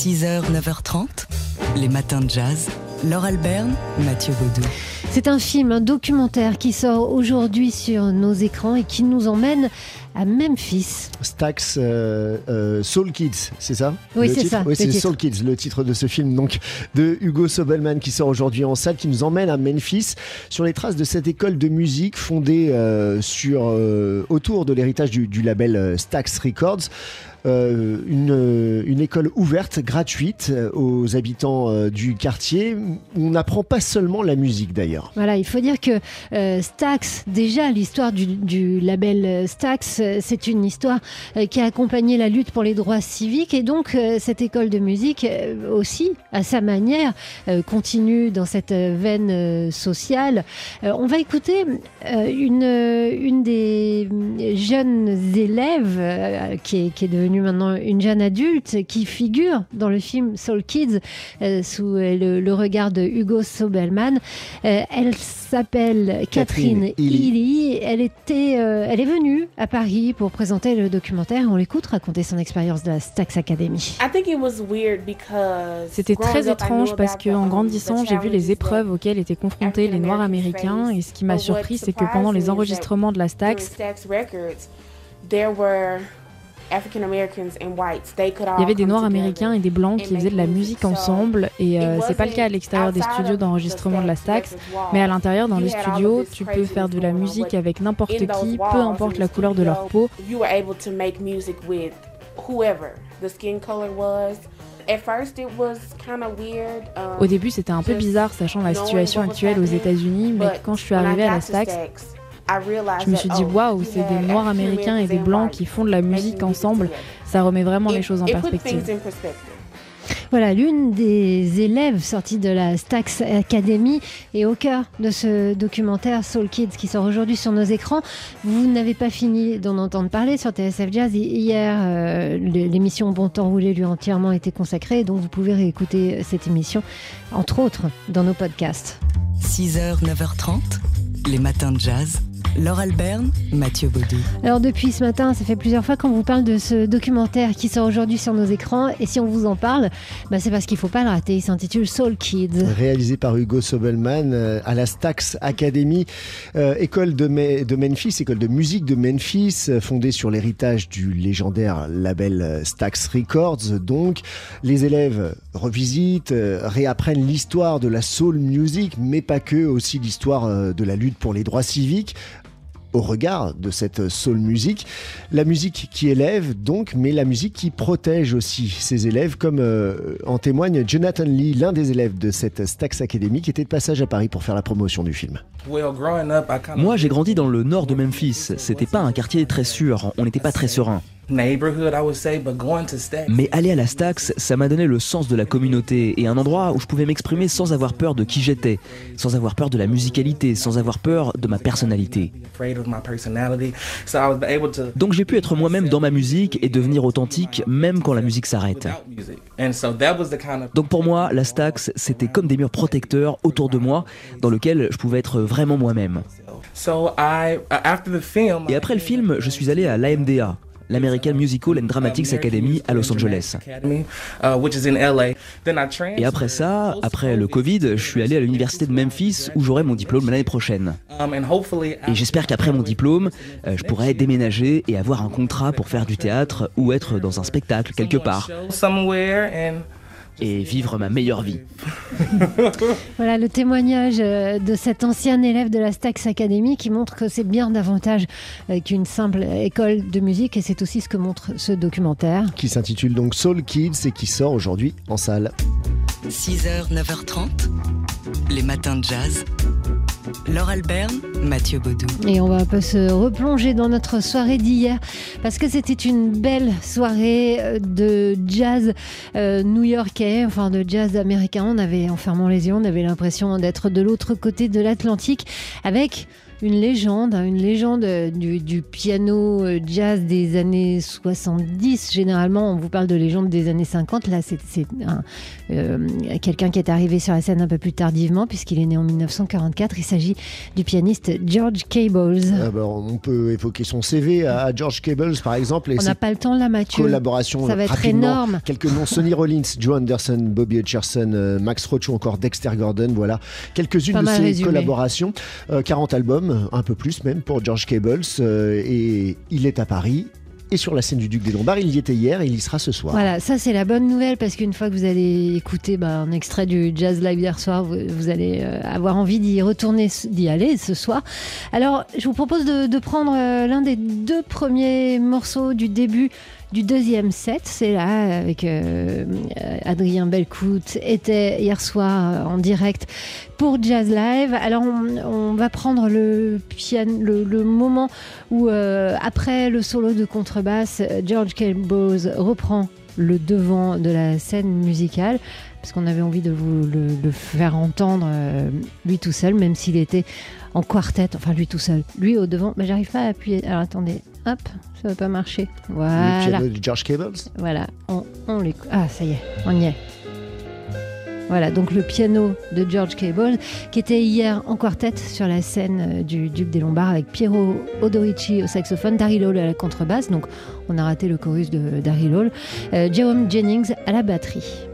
6h, 9h30, les matins de jazz. Laure Alberne, Mathieu Baudou. C'est un film, un documentaire qui sort aujourd'hui sur nos écrans et qui nous emmène à Memphis. Stax euh, euh, Soul Kids, c'est ça? Oui, c'est ça, Oui, c'est. Soul Kids, le titre de ce film donc de Hugo Sobelman qui sort aujourd'hui en salle, qui nous emmène à Memphis sur les traces de cette école de musique fondée euh, sur euh, autour de l'héritage du, du label Stax Records. Euh, une, euh, une école ouverte, gratuite euh, aux habitants du quartier. On n'apprend pas seulement la musique d'ailleurs. Voilà, il faut dire que Stax, déjà l'histoire du, label Stax, c'est une histoire qui a accompagné la lutte pour les droits civiques et donc cette école de musique aussi, à sa manière, continue dans cette veine sociale. On va écouter une, une des jeunes élèves qui, est, qui est devenue maintenant une jeune adulte qui figure dans le film Soul Kids euh, sous euh, le, le regard de Hugo Sobelman. Euh, elle s'appelle Catherine Catherine. Healy. Elle, était, euh, elle est venue à Paris pour présenter le documentaire. On l'écoute raconter son expérience de la Stax Academy. C'était très étrange parce que en grandissant, j'ai vu les épreuves auxquelles étaient confrontés les Noirs américains et ce qui m'a surpris, c'est que pendant les enregistrements de la Stax, il y avait des Noirs américains et des Blancs qui faisaient de la musique ensemble et euh, c'est pas le cas à l'extérieur des studios d'enregistrement de la Stax, mais à l'intérieur dans les studios, tu peux faire de la musique avec n'importe qui, peu importe la couleur de leur peau. Au début, c'était un peu bizarre, sachant la situation actuelle aux États-Unis, mais quand je suis arrivée à la Stax, je me suis dit waouh, c'est des Noirs américains et des Blancs qui font de la musique ensemble. Ça remet vraiment les choses en perspective. Voilà, l'une des élèves sorties de la Stax Academy est au cœur de ce documentaire Soul Kids qui sort aujourd'hui sur nos écrans. Vous n'avez pas fini d'en entendre parler sur TSF Jazz. Hier, euh, l'émission Bon Temps Roulé lui a entièrement été consacrée, donc vous pouvez réécouter cette émission, entre autres, dans nos podcasts. 6h, 9h30, les matins de jazz. Laure Alberne, Mathieu Baudou. Alors depuis ce matin, ça fait plusieurs fois qu'on vous parle de ce documentaire qui sort aujourd'hui sur nos écrans. Et si on vous en parle, bah, c'est parce qu'il ne faut pas le rater. Il s'intitule Soul Kids. réalisé par Hugo Sobelman euh, à la Stax Academy, euh, école de, Me- de Memphis, école de musique de Memphis, euh, fondée sur l'héritage du légendaire label Stax Records. Donc, les élèves revisitent, réapprennent l'histoire de la soul music, mais pas que, aussi l'histoire de la lutte pour les droits civiques au regard de cette soul music. La musique qui élève donc, mais la musique qui protège aussi ses élèves, comme euh, en témoigne Jonathan Lee, l'un des élèves de cette Stax Academy, qui était de passage à Paris pour faire la promotion du film. Moi, j'ai grandi dans le nord de Memphis. C'était pas un quartier très sûr. On n'était pas très serein. Mais aller à la Stax, ça m'a donné le sens de la communauté et un endroit où je pouvais m'exprimer sans avoir peur de qui j'étais, sans avoir peur de la musicalité, sans avoir peur de ma personnalité. Donc j'ai pu être moi-même dans ma musique et devenir authentique même quand la musique s'arrête. Donc pour moi, la Stax, c'était comme des murs protecteurs autour de moi dans lesquels je pouvais être vraiment moi-même. Et après le film, je suis allé à l'AMDA, l'American Musical and Dramatics Academy à Los Angeles. Et après ça, après le Covid, je suis allé à l'université de Memphis où j'aurai mon diplôme l'année prochaine. Et j'espère qu'après mon diplôme, euh, je pourrai déménager et avoir un contrat pour faire du théâtre ou être dans un spectacle quelque part et vivre ma meilleure vie. Voilà le témoignage euh, de cet ancien élève de la Stax Academy qui montre que c'est bien davantage euh, qu'une simple école de musique et c'est aussi ce que montre ce documentaire. Qui s'intitule donc Soul Kids et qui sort aujourd'hui en salle. 6h, 9h30, les matins de jazz. Laure Alberne, Mathieu Baudou. Et on va un peu se replonger dans notre soirée d'hier parce que c'était une belle soirée euh, de jazz euh, new-yorkais, enfin de jazz américain. On avait, en fermant les yeux, on avait l'impression d'être de l'autre côté de l'Atlantique avec une légende, hein, une légende du, piano jazz des années 70. Généralement, on vous parle de légende des années 50. Là, c'est quelqu'un qui est arrivé sur la scène un peu plus tardivement, puisqu'il est né en 1944. Il s'agit du pianiste George Cables. Ah bah, on peut évoquer son CV à George Cables, par exemple. on n'a pas le temps là, Mathieu. Collaboration Ça va être énorme. Quelques noms Sonny Rollins, Joe Anderson, Bobby Hutcherson, euh, Max Roach ou encore Dexter Gordon. Voilà quelques-unes de ces collaborations. 40 euh, un peu plus même pour George Cables. Euh, et il est à Paris et sur la scène du Duc des Lombards. Il y était hier et il y sera ce soir. Voilà, ça c'est la bonne nouvelle parce qu'une fois que vous allez écouter bah, un extrait du Jazz Live hier soir, vous, allez avoir envie d'y retourner, d'y aller ce soir. Alors, je vous propose de, prendre l'un des deux premiers morceaux du début du deuxième set. C'est là avec euh, Adrien Belcout, était hier soir euh, en direct pour Jazz Live. Alors on, va prendre le, moment où euh, après le solo de contrebasse, George Cables reprend le devant de la scène musicale parce qu'on avait envie de vous le, faire entendre lui tout seul, même s'il était en quartet, enfin lui tout seul, lui au devant. Mais j'arrive pas à appuyer. Alors attendez, hop, ça va pas marcher. Voilà. Le piano de George Cables Voilà, on, on Ah, ça y est, on y est. Voilà, donc le piano de George Cable, qui était hier en quartet sur la scène euh, du Duc des Lombards avec Piero Odorici au saxophone, Daryl Hall à la contrebasse, donc on a raté le chorus de Daryl Hall, euh, Jerome Jennings à la batterie.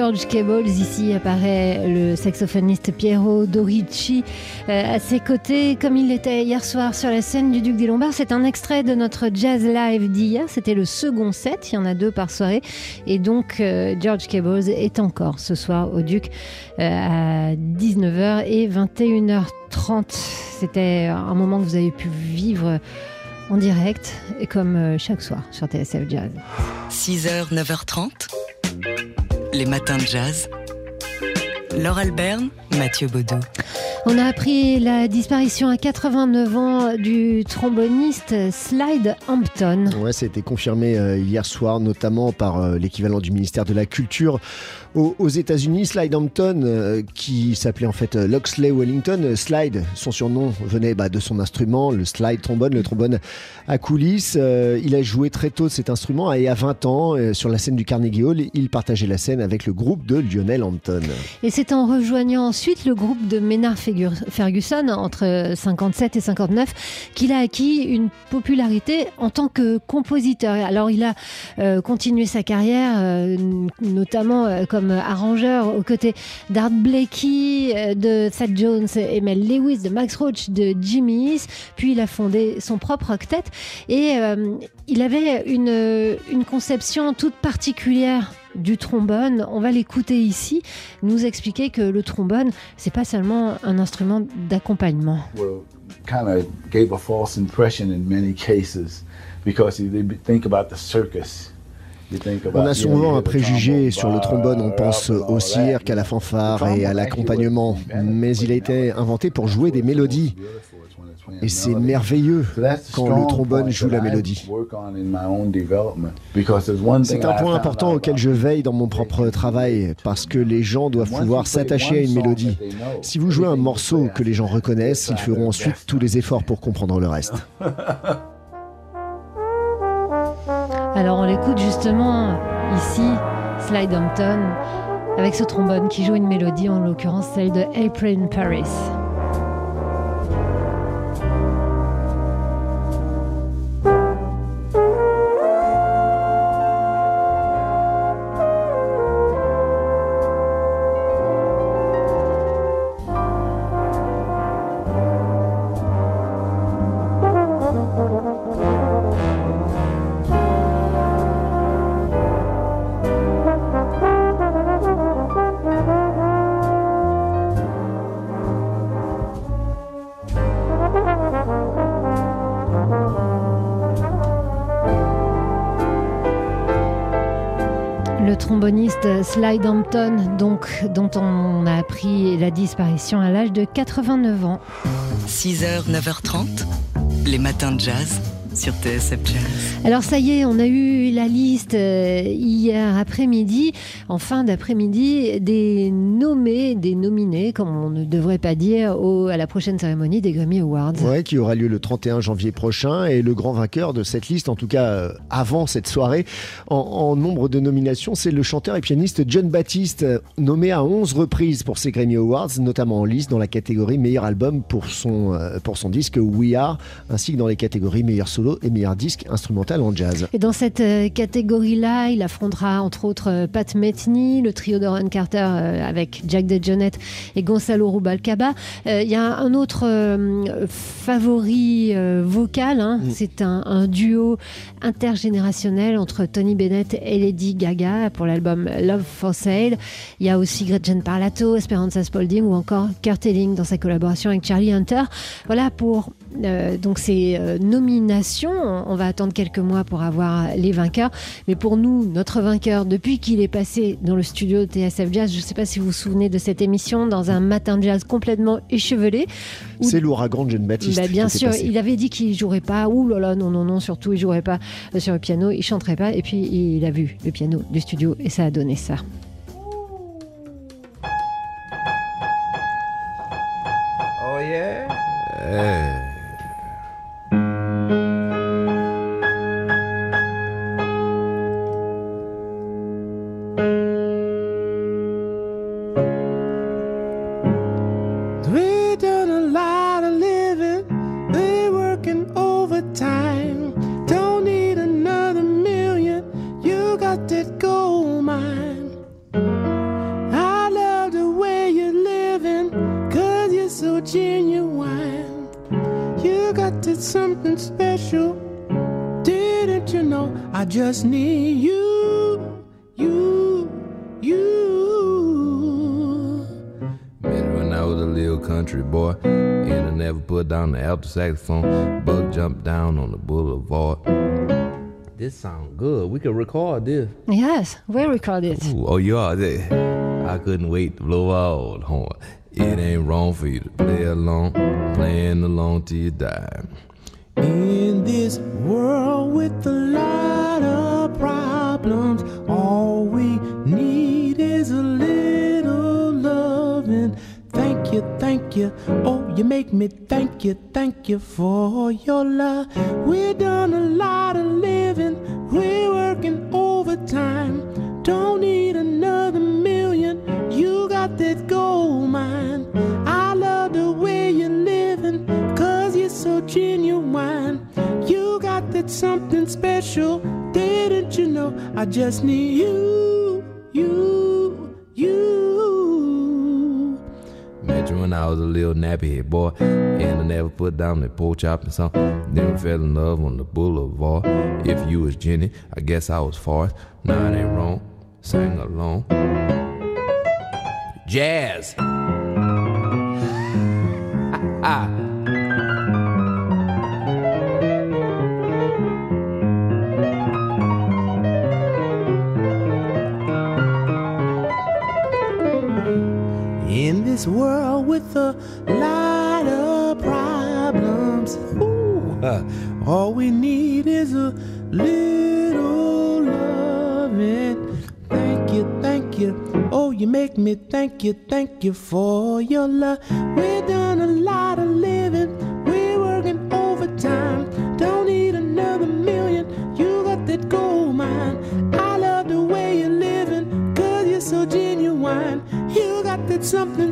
George Cables. Ici apparaît le saxophoniste Piero Dorici euh, à ses côtés, comme il l'était hier soir sur la scène du Duc des Lombards. C'est un extrait de notre jazz live d'hier. C'était le second set. Il y en a deux par soirée. Et donc, euh, George Cables est encore ce soir au Duc euh, à 19h et 21h30. C'était un moment que vous avez pu vivre en direct et comme chaque soir sur TSF Jazz. 6h, 9h30, les matins de jazz. Laure Alberne, Mathieu Baudot. On a appris la disparition à 89 ans du tromboniste Slide Hampton. Ouais, ça a été confirmé euh, hier soir, notamment par euh, l'équivalent du ministère de la Culture aux, États-Unis. Slide Hampton, euh, qui s'appelait en fait Loxley Wellington, Slide, son surnom venait bah, de son instrument, le slide trombone, le trombone à coulisses. il a joué très tôt cet instrument et à 20 ans, sur la scène du Carnegie Hall, il partageait la scène avec le groupe de Lionel Hampton. Et c'est en rejoignant ensuite le groupe de Ménard Ferguson entre 57 et 59 qu'il a acquis une popularité en tant que compositeur. Alors il a euh, continué sa carrière, euh, notamment euh, arrangeur aux côtés d'Art Blakey, de Thad Jones et Lewis, de Max Roach, de Jimmy East. Puis il a fondé son propre octet et il avait une, une conception toute particulière du trombone. On va l'écouter ici, nous expliquer que le trombone, c'est pas seulement un instrument d'accompagnement. Because you think about the circus. On a souvent un préjugé sur le trombone, on pense au cirque, à la fanfare et à l'accompagnement, mais il a été inventé pour jouer des mélodies. Et c'est merveilleux quand le trombone joue la mélodie. C'est un point important auquel je veille dans mon propre travail, parce que les gens doivent pouvoir s'attacher à une mélodie. Si vous jouez un morceau que les gens reconnaissent, ils feront ensuite tous les efforts pour comprendre le reste. Alors on l'écoute justement ici, Slide Hampton, avec ce trombone qui joue une mélodie, en l'occurrence celle de April in Paris. Tromboniste Slide Hampton, donc, dont on a appris la disparition à l'âge de 89 ans. 6h, 9h30, les matins de jazz sur TSF Alors ça y est, on a eu la liste euh, hier après-midi, en fin d'après-midi, des nommés, des nominés, comme on ne devrait pas dire, à la prochaine cérémonie des Grammy Awards. Ouais, qui aura lieu le 31 janvier prochain. Et le grand vainqueur de cette liste, en tout cas euh, avant cette soirée, en, nombre de nominations, c'est le chanteur et pianiste John Baptiste, nommé à 11 reprises pour ces Grammy Awards, notamment en liste dans la catégorie meilleur album pour son, euh, pour son disque We Are, ainsi que dans les catégories meilleur solo et meilleur disque instrumental en jazz. Et dans cette euh, catégorie-là, il affrontera entre autres euh, Pat Metheny, le trio de Ron Carter euh, avec Jack DeJohnette et Gonzalo Rubalcaba. Il y a un autre favori vocal, hein. mm. c'est un, duo intergénérationnel entre Tony Bennett et Lady Gaga pour l'album Love for Sale. Il y a aussi Gretchen Parlato, Esperanza Spalding ou encore Kurt Elling dans sa collaboration avec Charlie Hunter. Voilà pour donc ces nominations on va attendre quelques mois pour avoir les vainqueurs. Mais pour nous, notre vainqueur, depuis qu'il est passé dans le studio TSF Jazz, je ne sais pas si vous vous souvenez de cette émission, dans un matin de jazz complètement échevelé. C'est l'ouragan de Jeanne Baptiste. Bah, bien sûr, il avait dit qu'il jouerait pas. Ouh là là, non, non, non, surtout, il jouerait pas euh, sur le piano, il chanterait pas. Et puis, il a vu le piano du studio et ça a donné ça. Country boy, and I never put down the alto saxophone. Bug jumped down on the boulevard. This sound good. We could record this. Yes, we record it. Ooh, oh, you are there. I couldn't wait to blow out the horn. It ain't wrong for you to play along, playing along till you die. In this world with the lot thank you. Oh, you make me thank you, thank you for your love. We've done a lot of living, we're working overtime. Don't need another million. You got that gold mine. I love the way you're living, cause you're so genuine. You got that something special, didn't you know? I just need you, you, when I was a little nappy head boy, and I never put down that pork chop and something. Then we fell in love on the boulevard. If you was Jenny, I guess I was Forrest. Nah, it ain't wrong. Sang along. Jazz. this world with a lot of problems, ooh, all we need is a little loving. Thank you, thank you. Oh, you make me thank you, thank you for your love. We've done a lot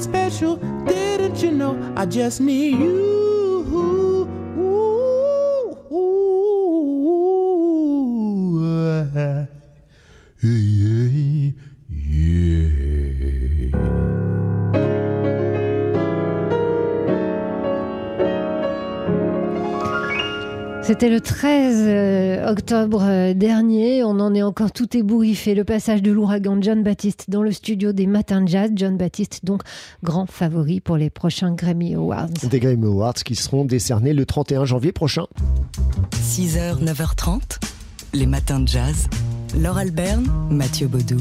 special, didn't you know? I just need you. C'était le 13 euh, octobre euh, dernier. On en est encore tout ébouriffé. Le passage de l'ouragan John Baptiste dans le studio des Matins de Jazz. John Baptiste, donc grand favori pour les prochains Grammy Awards. Des Grammy Awards qui seront décernés le 31 janvier prochain. 6h, 9h30, les Matins de Jazz. Laure Alberne, Mathieu Baudou.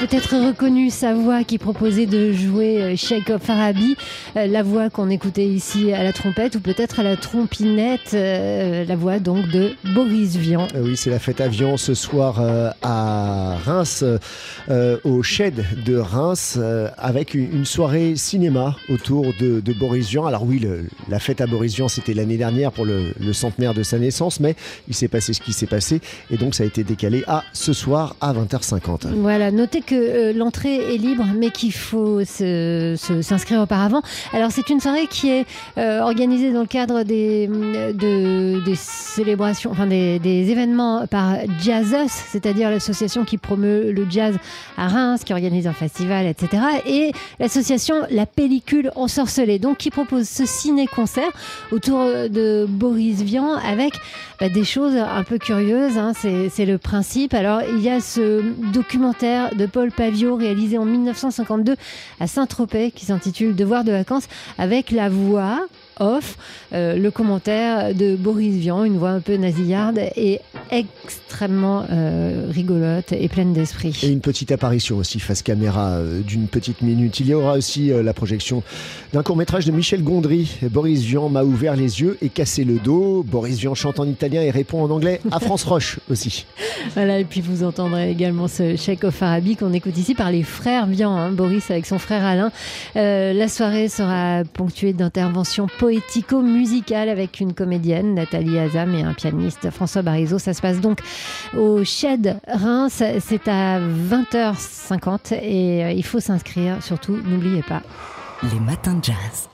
Peut-être reconnu sa voix qui proposait de jouer euh, Shake of Arabi, euh, la voix qu'on écoutait ici à la trompette ou peut-être à la trompinette, euh, la voix donc de Boris Vian. Oui, c'est la fête à Vian ce soir à Reims, au Shed de Reims, avec une, une soirée cinéma autour de, de Boris Vian. Alors oui, le- la fête à Boris Vian, c'était l'année dernière pour le, le centenaire de sa naissance, mais il s'est passé ce qui s'est passé, et donc ça a été décalé à ce soir à 20h50. Voilà, notez que euh, l'entrée est libre, mais qu'il faut s'inscrire auparavant. Alors c'est une soirée qui est euh, organisée dans le cadre des, de- des célébrations, enfin des, événements par Jazzus, c'est-à-dire l'association qui promeut le jazz à Reims, qui organise un festival, etc. Et l'association La Pellicule Ensorcelée, donc qui propose ce ciné-concert autour de Boris Vian avec bah, des choses un peu curieuses. hein, c'est le principe. Alors il y a ce documentaire de Paul Pavio réalisé en 1952 à Saint-Tropez qui s'intitule Devoir de vacances avec la voix off, euh, le commentaire de Boris Vian, une voix un peu nasillarde et extrêmement euh, rigolote et pleine d'esprit. Et une petite apparition aussi face caméra euh, d'une petite minute. Il y aura aussi la projection d'un court métrage de Michel Gondry. Boris Vian m'a ouvert les yeux et cassé le dos. Boris Vian chante en italien et répond en anglais à France Roche aussi. Voilà, et puis vous entendrez également ce Cheikh of Arabi qu'on écoute ici par les frères Vian, hein, Boris avec son frère Alain. La soirée sera ponctuée d'interventions poétiques poético-musical avec une comédienne, Nathalie Azam, et un pianiste, François Barizo. Ça se passe donc au Shed Reims. C'est à 20h50 et il faut s'inscrire. Surtout, n'oubliez pas. Les matins de jazz.